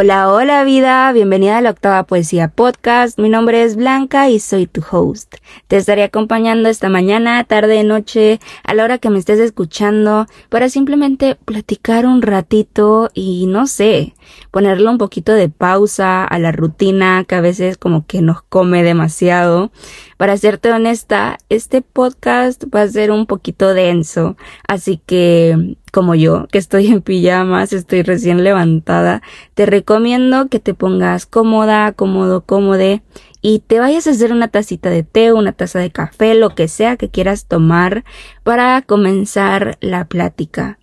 Hola, hola vida, bienvenida a la octava poesía podcast. Mi nombre es Blanca y soy tu host. Te estaré acompañando esta mañana, tarde, noche, a la hora que me estés escuchando, para simplemente platicar un ratito y no sé, ponerle un poquito de pausa a la rutina que a veces como que nos come demasiado. Para serte honesta, este podcast va a ser un poquito denso, así que como yo, que estoy en pijamas, estoy recién levantada, te recomiendo que te pongas cómoda, cómodo, cómode y te vayas a hacer una tacita de té, una taza de café, lo que sea que quieras tomar para comenzar la plática.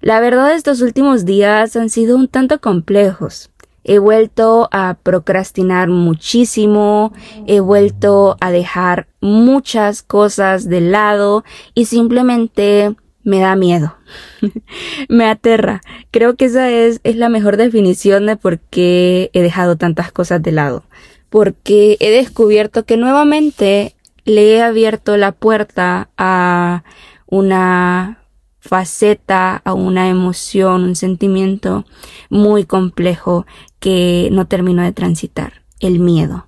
La verdad estos últimos días han sido un tanto complejos. He vuelto a procrastinar muchísimo, he vuelto a dejar muchas cosas de lado y simplemente me da miedo. me aterra. Creo que esa es, es la mejor definición de por qué he dejado tantas cosas de lado. Porque he descubierto que nuevamente le he abierto la puerta a una faceta, a una emoción, un sentimiento muy complejo que no termino de transitar, el miedo.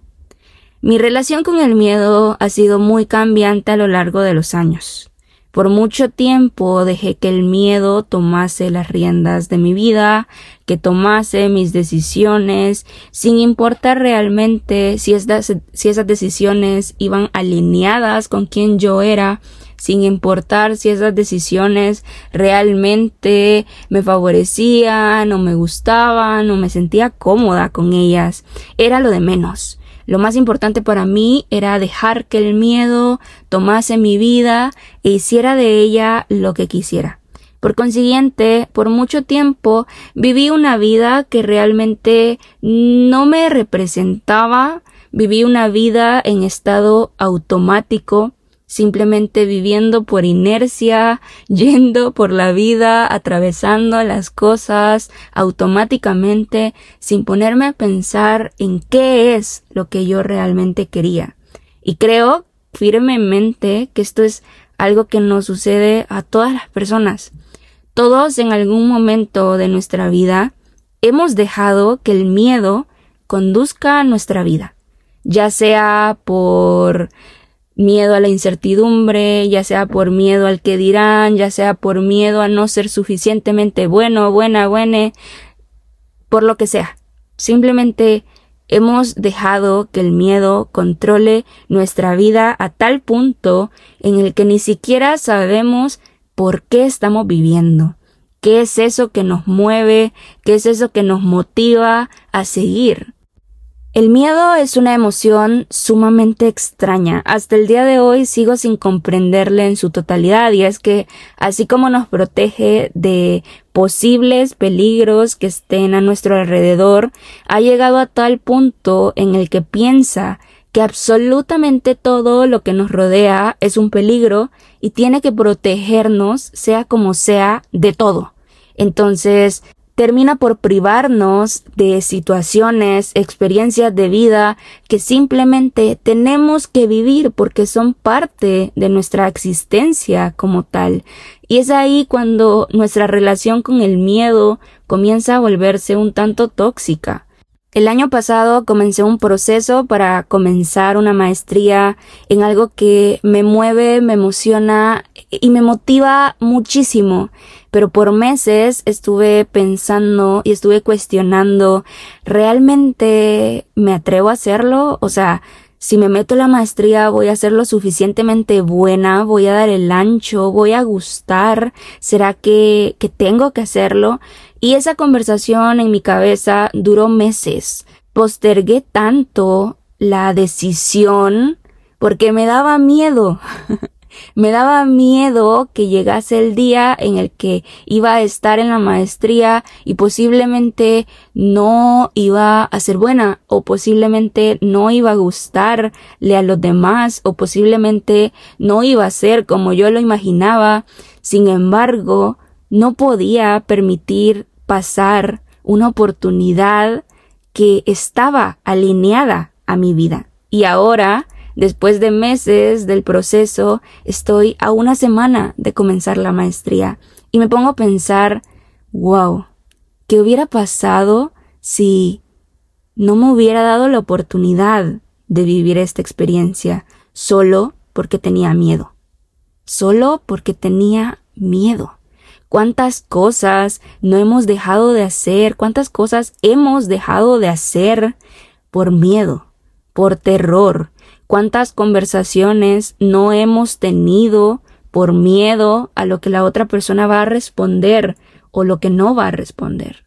Mi relación con el miedo ha sido muy cambiante a lo largo de los años. Por mucho tiempo dejé que el miedo tomase las riendas de mi vida, que tomase mis decisiones, sin importar realmente si, si esas decisiones iban alineadas con quien yo era, sin importar si esas decisiones realmente me favorecían o me gustaban o me sentía cómoda con ellas. Era lo de menos. Lo más importante para mí era dejar que el miedo tomase mi vida e hiciera de ella lo que quisiera. Por consiguiente, por mucho tiempo viví una vida que realmente no me representaba, viví una vida en estado automático, simplemente viviendo por inercia, yendo por la vida, atravesando las cosas automáticamente, sin ponerme a pensar en qué es lo que yo realmente quería. Y creo firmemente que esto es algo que nos sucede a todas las personas. Todos en algún momento de nuestra vida hemos dejado que el miedo conduzca a nuestra vida, ya sea por miedo a la incertidumbre, ya sea por miedo al que dirán, ya sea por miedo a no ser suficientemente bueno, buena, buena, por lo que sea. Simplemente hemos dejado que el miedo controle nuestra vida a tal punto en el que ni siquiera sabemos por qué estamos viviendo. ¿Qué es eso que nos mueve? ¿Qué es eso que nos motiva a seguir? El miedo es una emoción sumamente extraña. Hasta el día de hoy sigo sin comprenderle en su totalidad y es que así como nos protege de posibles peligros que estén a nuestro alrededor, ha llegado a tal punto en el que piensa que absolutamente todo lo que nos rodea es un peligro y tiene que protegernos, sea como sea, de todo. Entonces, termina por privarnos de situaciones, experiencias de vida que simplemente tenemos que vivir porque son parte de nuestra existencia como tal. Y es ahí cuando nuestra relación con el miedo comienza a volverse un tanto tóxica. El año pasado comencé un proceso para comenzar una maestría en algo que me mueve, me emociona y me motiva muchísimo. Pero por meses estuve pensando y estuve cuestionando, ¿realmente me atrevo a hacerlo? O sea, si me meto la maestría voy a ser lo suficientemente buena, voy a dar el ancho, voy a gustar, ¿será que, que tengo que hacerlo? Y esa conversación en mi cabeza duró meses. Postergué tanto la decisión porque me daba miedo. me daba miedo que llegase el día en el que iba a estar en la maestría y posiblemente no iba a ser buena o posiblemente no iba a gustarle a los demás o posiblemente no iba a ser como yo lo imaginaba. Sin embargo, no podía permitir pasar una oportunidad que estaba alineada a mi vida. Y ahora, después de meses del proceso, estoy a una semana de comenzar la maestría y me pongo a pensar, wow, ¿qué hubiera pasado si no me hubiera dado la oportunidad de vivir esta experiencia solo porque tenía miedo? Solo porque tenía miedo cuántas cosas no hemos dejado de hacer, cuántas cosas hemos dejado de hacer por miedo, por terror, cuántas conversaciones no hemos tenido por miedo a lo que la otra persona va a responder o lo que no va a responder.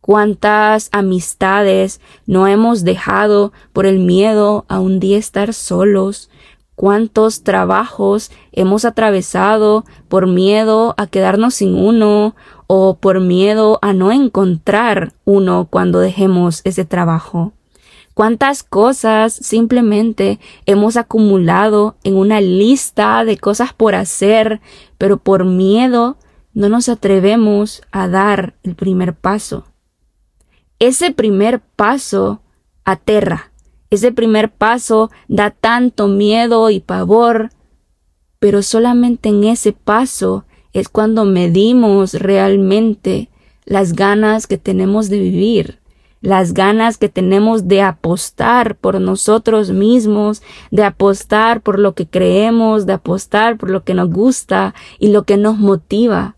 Cuántas amistades no hemos dejado por el miedo a un día estar solos, cuántos trabajos hemos atravesado por miedo a quedarnos sin uno o por miedo a no encontrar uno cuando dejemos ese trabajo. Cuántas cosas simplemente hemos acumulado en una lista de cosas por hacer, pero por miedo no nos atrevemos a dar el primer paso. Ese primer paso aterra, ese primer paso da tanto miedo y pavor, pero solamente en ese paso es cuando medimos realmente las ganas que tenemos de vivir, las ganas que tenemos de apostar por nosotros mismos, de apostar por lo que creemos, de apostar por lo que nos gusta y lo que nos motiva.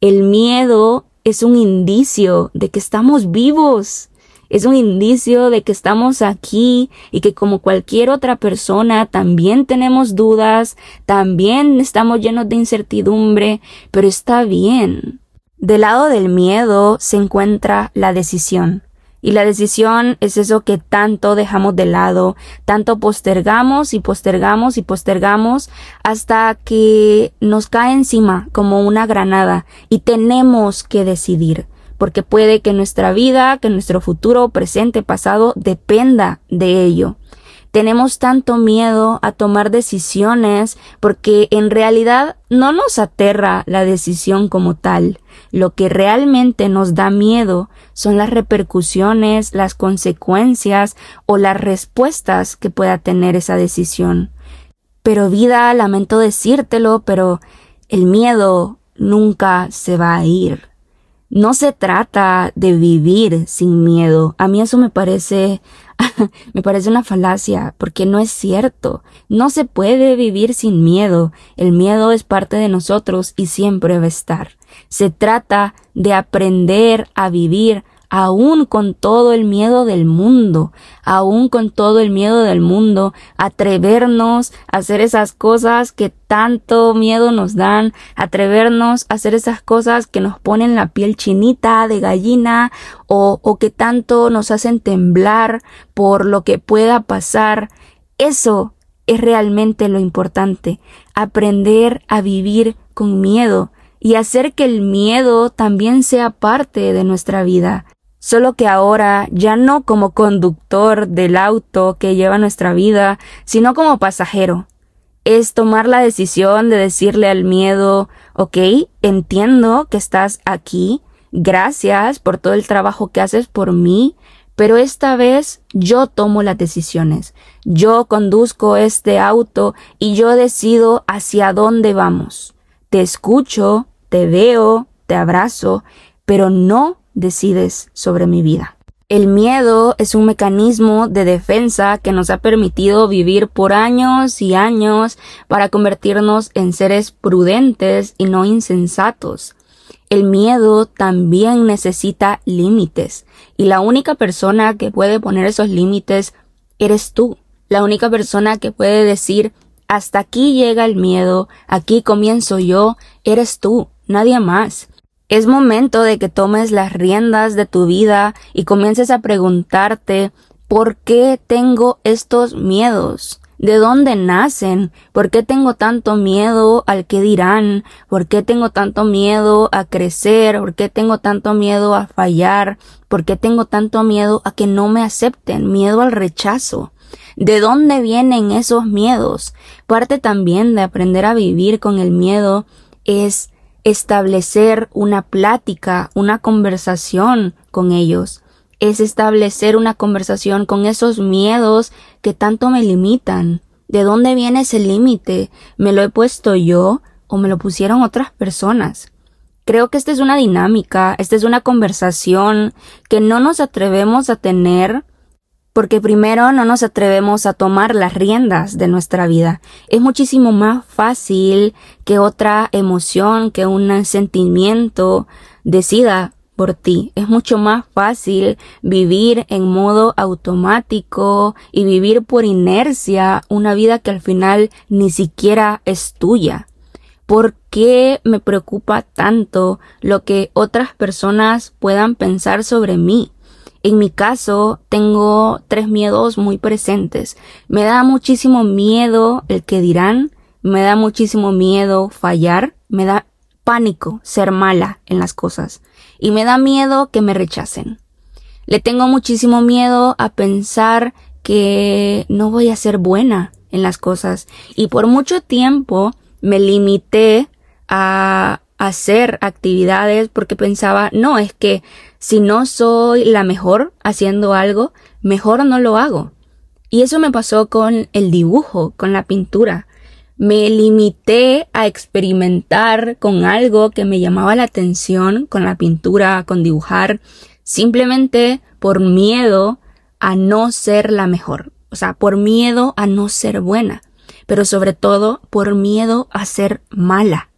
El miedo es un indicio de que estamos vivos, es un indicio de que estamos aquí y que como cualquier otra persona también tenemos dudas, también estamos llenos de incertidumbre, pero está bien. Del lado del miedo se encuentra la decisión. Y la decisión es eso que tanto dejamos de lado, tanto postergamos y postergamos y postergamos hasta que nos cae encima como una granada y tenemos que decidir porque puede que nuestra vida, que nuestro futuro, presente, pasado, dependa de ello. Tenemos tanto miedo a tomar decisiones porque en realidad no nos aterra la decisión como tal. Lo que realmente nos da miedo son las repercusiones, las consecuencias o las respuestas que pueda tener esa decisión. Pero vida, lamento decírtelo, pero el miedo nunca se va a ir. No se trata de vivir sin miedo. A mí eso me parece, me parece una falacia, porque no es cierto. No se puede vivir sin miedo. El miedo es parte de nosotros y siempre va a estar. Se trata de aprender a vivir aún con todo el miedo del mundo, aún con todo el miedo del mundo, atrevernos a hacer esas cosas que tanto miedo nos dan, atrevernos a hacer esas cosas que nos ponen la piel chinita de gallina o, o que tanto nos hacen temblar por lo que pueda pasar. Eso es realmente lo importante, aprender a vivir con miedo, y hacer que el miedo también sea parte de nuestra vida solo que ahora ya no como conductor del auto que lleva nuestra vida, sino como pasajero. Es tomar la decisión de decirle al miedo, ok, entiendo que estás aquí, gracias por todo el trabajo que haces por mí, pero esta vez yo tomo las decisiones, yo conduzco este auto y yo decido hacia dónde vamos. Te escucho, te veo, te abrazo, pero no decides sobre mi vida. El miedo es un mecanismo de defensa que nos ha permitido vivir por años y años para convertirnos en seres prudentes y no insensatos. El miedo también necesita límites y la única persona que puede poner esos límites eres tú. La única persona que puede decir hasta aquí llega el miedo, aquí comienzo yo, eres tú, nadie más. Es momento de que tomes las riendas de tu vida y comiences a preguntarte ¿por qué tengo estos miedos? ¿De dónde nacen? ¿Por qué tengo tanto miedo al que dirán? ¿Por qué tengo tanto miedo a crecer? ¿Por qué tengo tanto miedo a fallar? ¿Por qué tengo tanto miedo a que no me acepten? Miedo al rechazo. ¿De dónde vienen esos miedos? Parte también de aprender a vivir con el miedo es establecer una plática, una conversación con ellos. Es establecer una conversación con esos miedos que tanto me limitan. ¿De dónde viene ese límite? ¿Me lo he puesto yo o me lo pusieron otras personas? creo que esta es una dinámica, esta es una conversación que no nos atrevemos a tener porque primero no nos atrevemos a tomar las riendas de nuestra vida. Es muchísimo más fácil que otra emoción, que un sentimiento decida por ti. Es mucho más fácil vivir en modo automático y vivir por inercia una vida que al final ni siquiera es tuya. ¿Por qué me preocupa tanto lo que otras personas puedan pensar sobre mí? En mi caso, tengo tres miedos muy presentes. Me da muchísimo miedo el que dirán, me da muchísimo miedo fallar, me da pánico ser mala en las cosas y me da miedo que me rechacen. Le tengo muchísimo miedo a pensar que no voy a ser buena en las cosas y por mucho tiempo me limité a hacer actividades porque pensaba, no, es que si no soy la mejor haciendo algo, mejor no lo hago. Y eso me pasó con el dibujo, con la pintura. Me limité a experimentar con algo que me llamaba la atención, con la pintura, con dibujar, simplemente por miedo a no ser la mejor. O sea, por miedo a no ser buena, pero sobre todo por miedo a ser mala.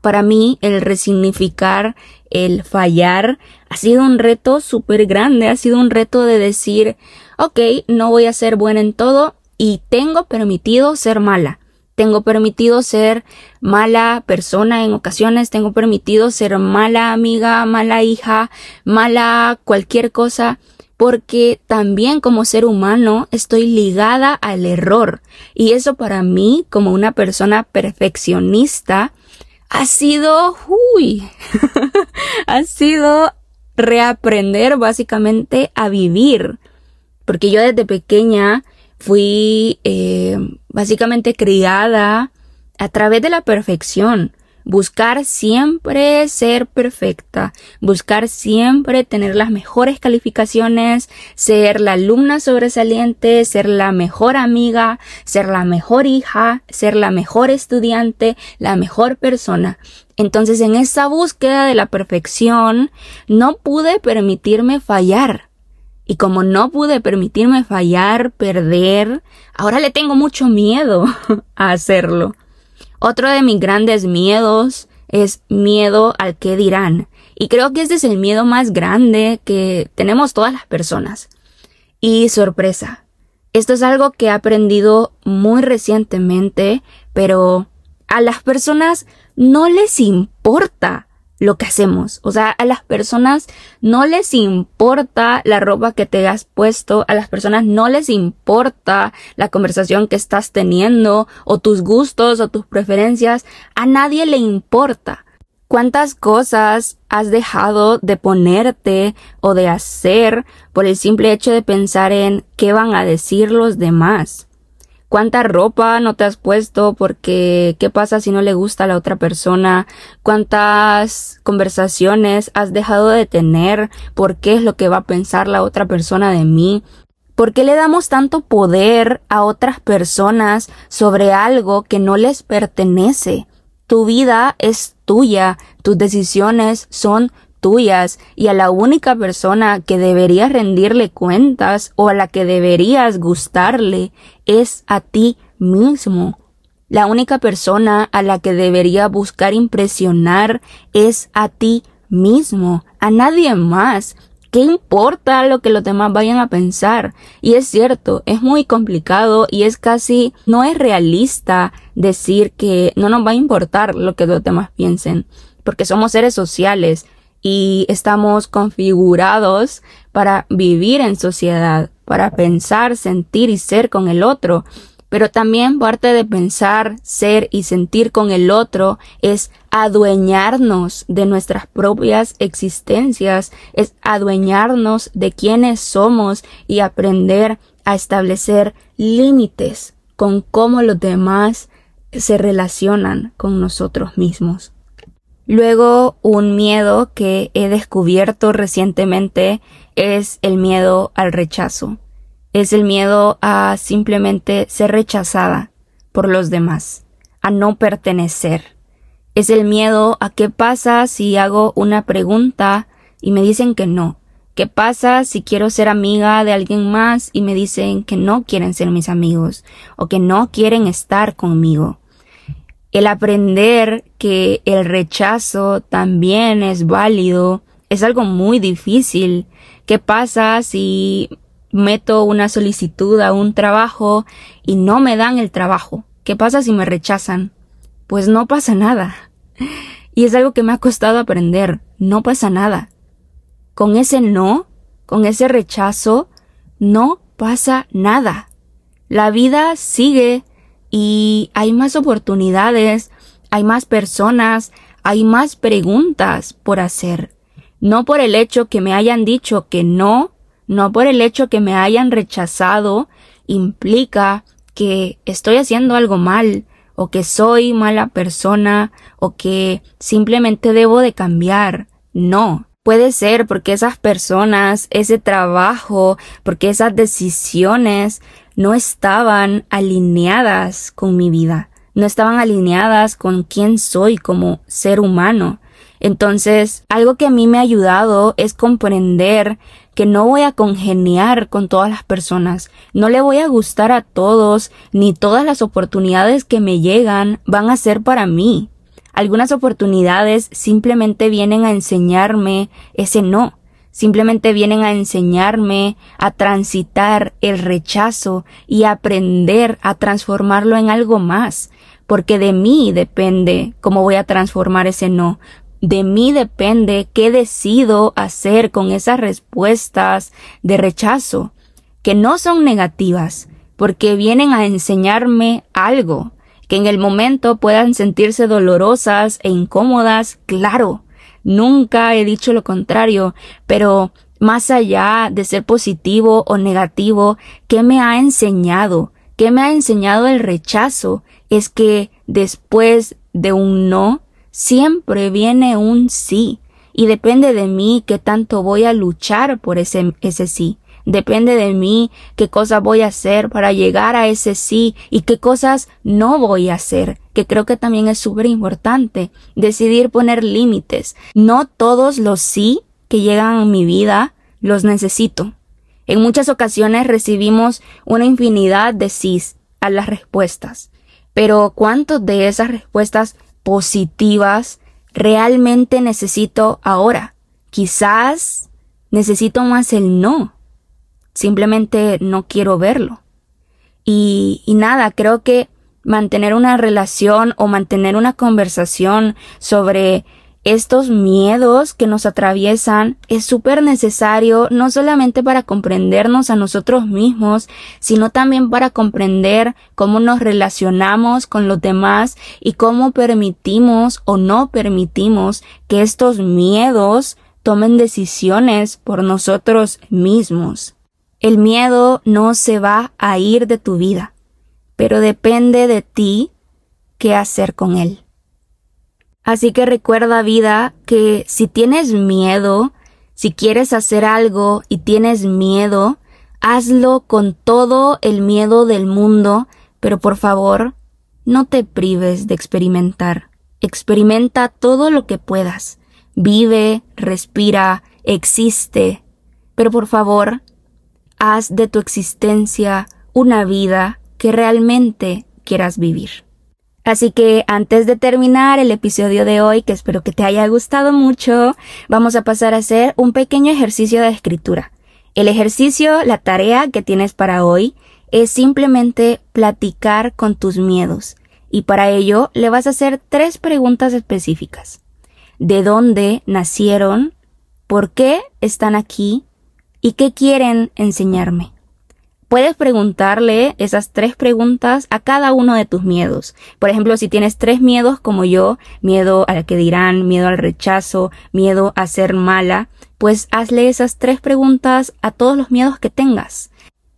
Para mí, el resignificar, el fallar, ha sido un reto súper grande, ha sido un reto de decir, ok, no voy a ser buena en todo y tengo permitido ser mala. Tengo permitido ser mala persona en ocasiones, tengo permitido ser mala amiga, mala hija, mala cualquier cosa, porque también como ser humano estoy ligada al error. Y eso para mí, como una persona perfeccionista, ha sido, uy, ha sido reaprender básicamente a vivir. Porque yo desde pequeña fui eh, básicamente criada a través de la perfección buscar siempre ser perfecta, buscar siempre tener las mejores calificaciones, ser la alumna sobresaliente, ser la mejor amiga, ser la mejor hija, ser la mejor estudiante, la mejor persona. Entonces en esa búsqueda de la perfección no pude permitirme fallar. Y como no pude permitirme fallar, perder, ahora le tengo mucho miedo a hacerlo. Otro de mis grandes miedos es miedo al que dirán. Y creo que este es el miedo más grande que tenemos todas las personas. Y sorpresa. Esto es algo que he aprendido muy recientemente, pero a las personas no les importa lo que hacemos. O sea, a las personas no les importa la ropa que te has puesto, a las personas no les importa la conversación que estás teniendo, o tus gustos, o tus preferencias, a nadie le importa. ¿Cuántas cosas has dejado de ponerte o de hacer por el simple hecho de pensar en qué van a decir los demás? Cuánta ropa no te has puesto porque qué pasa si no le gusta a la otra persona, cuántas conversaciones has dejado de tener, por qué es lo que va a pensar la otra persona de mí. ¿Por qué le damos tanto poder a otras personas sobre algo que no les pertenece? Tu vida es tuya, tus decisiones son tuyas y a la única persona que deberías rendirle cuentas o a la que deberías gustarle es a ti mismo. La única persona a la que debería buscar impresionar es a ti mismo, a nadie más. ¿Qué importa lo que los demás vayan a pensar? Y es cierto, es muy complicado y es casi, no es realista decir que no nos va a importar lo que los demás piensen, porque somos seres sociales y estamos configurados para vivir en sociedad, para pensar, sentir y ser con el otro. Pero también parte de pensar, ser y sentir con el otro es adueñarnos de nuestras propias existencias, es adueñarnos de quienes somos y aprender a establecer límites con cómo los demás se relacionan con nosotros mismos. Luego, un miedo que he descubierto recientemente es el miedo al rechazo. Es el miedo a simplemente ser rechazada por los demás, a no pertenecer. Es el miedo a qué pasa si hago una pregunta y me dicen que no. ¿Qué pasa si quiero ser amiga de alguien más y me dicen que no quieren ser mis amigos o que no quieren estar conmigo? El aprender que el rechazo también es válido es algo muy difícil. ¿Qué pasa si meto una solicitud a un trabajo y no me dan el trabajo? ¿Qué pasa si me rechazan? Pues no pasa nada. Y es algo que me ha costado aprender. No pasa nada. Con ese no, con ese rechazo, no pasa nada. La vida sigue y hay más oportunidades, hay más personas, hay más preguntas por hacer. No por el hecho que me hayan dicho que no, no por el hecho que me hayan rechazado, implica que estoy haciendo algo mal, o que soy mala persona, o que simplemente debo de cambiar. No. Puede ser porque esas personas, ese trabajo, porque esas decisiones no estaban alineadas con mi vida, no estaban alineadas con quién soy como ser humano. Entonces, algo que a mí me ha ayudado es comprender que no voy a congeniar con todas las personas, no le voy a gustar a todos, ni todas las oportunidades que me llegan van a ser para mí. Algunas oportunidades simplemente vienen a enseñarme ese no, simplemente vienen a enseñarme a transitar el rechazo y aprender a transformarlo en algo más, porque de mí depende cómo voy a transformar ese no, de mí depende qué decido hacer con esas respuestas de rechazo, que no son negativas, porque vienen a enseñarme algo, que en el momento puedan sentirse dolorosas e incómodas, claro, nunca he dicho lo contrario, pero más allá de ser positivo o negativo, ¿qué me ha enseñado? ¿Qué me ha enseñado el rechazo? Es que después de un no, siempre viene un sí y depende de mí qué tanto voy a luchar por ese, ese sí. Depende de mí qué cosas voy a hacer para llegar a ese sí y qué cosas no voy a hacer, que creo que también es súper importante. Decidir poner límites. No todos los sí que llegan a mi vida los necesito. En muchas ocasiones recibimos una infinidad de sís a las respuestas. Pero ¿cuántos de esas respuestas positivas realmente necesito ahora. Quizás necesito más el no. Simplemente no quiero verlo. Y, y nada, creo que mantener una relación o mantener una conversación sobre estos miedos que nos atraviesan es súper necesario no solamente para comprendernos a nosotros mismos, sino también para comprender cómo nos relacionamos con los demás y cómo permitimos o no permitimos que estos miedos tomen decisiones por nosotros mismos. El miedo no se va a ir de tu vida, pero depende de ti qué hacer con él. Así que recuerda vida que si tienes miedo, si quieres hacer algo y tienes miedo, hazlo con todo el miedo del mundo, pero por favor, no te prives de experimentar. Experimenta todo lo que puedas. Vive, respira, existe. Pero por favor, haz de tu existencia una vida que realmente quieras vivir. Así que antes de terminar el episodio de hoy, que espero que te haya gustado mucho, vamos a pasar a hacer un pequeño ejercicio de escritura. El ejercicio, la tarea que tienes para hoy, es simplemente platicar con tus miedos. Y para ello le vas a hacer tres preguntas específicas. ¿De dónde nacieron? ¿Por qué están aquí? ¿Y qué quieren enseñarme? Puedes preguntarle esas tres preguntas a cada uno de tus miedos. Por ejemplo, si tienes tres miedos como yo, miedo al que dirán, miedo al rechazo, miedo a ser mala, pues hazle esas tres preguntas a todos los miedos que tengas.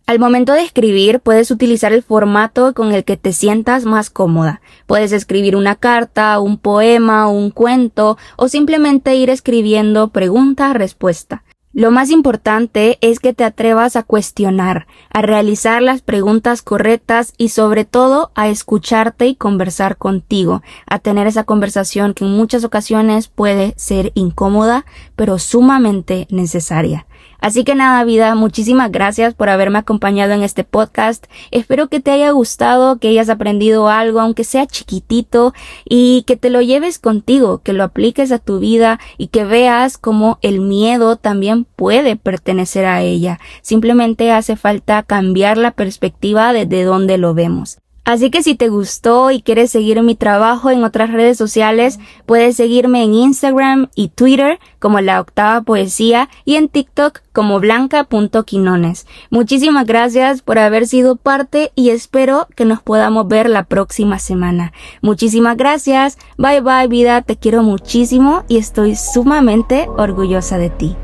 Al momento de escribir puedes utilizar el formato con el que te sientas más cómoda. Puedes escribir una carta, un poema, un cuento o simplemente ir escribiendo pregunta-respuesta. Lo más importante es que te atrevas a cuestionar, a realizar las preguntas correctas y sobre todo a escucharte y conversar contigo, a tener esa conversación que en muchas ocasiones puede ser incómoda, pero sumamente necesaria. Así que nada, vida, muchísimas gracias por haberme acompañado en este podcast. Espero que te haya gustado, que hayas aprendido algo, aunque sea chiquitito, y que te lo lleves contigo, que lo apliques a tu vida y que veas cómo el miedo también puede pertenecer a ella. Simplemente hace falta cambiar la perspectiva desde donde lo vemos. Así que si te gustó y quieres seguir mi trabajo en otras redes sociales, puedes seguirme en Instagram y Twitter como La Octava Poesía y en TikTok como blanca.quinones. Muchísimas gracias por haber sido parte y espero que nos podamos ver la próxima semana. Muchísimas gracias. Bye bye vida, te quiero muchísimo y estoy sumamente orgullosa de ti.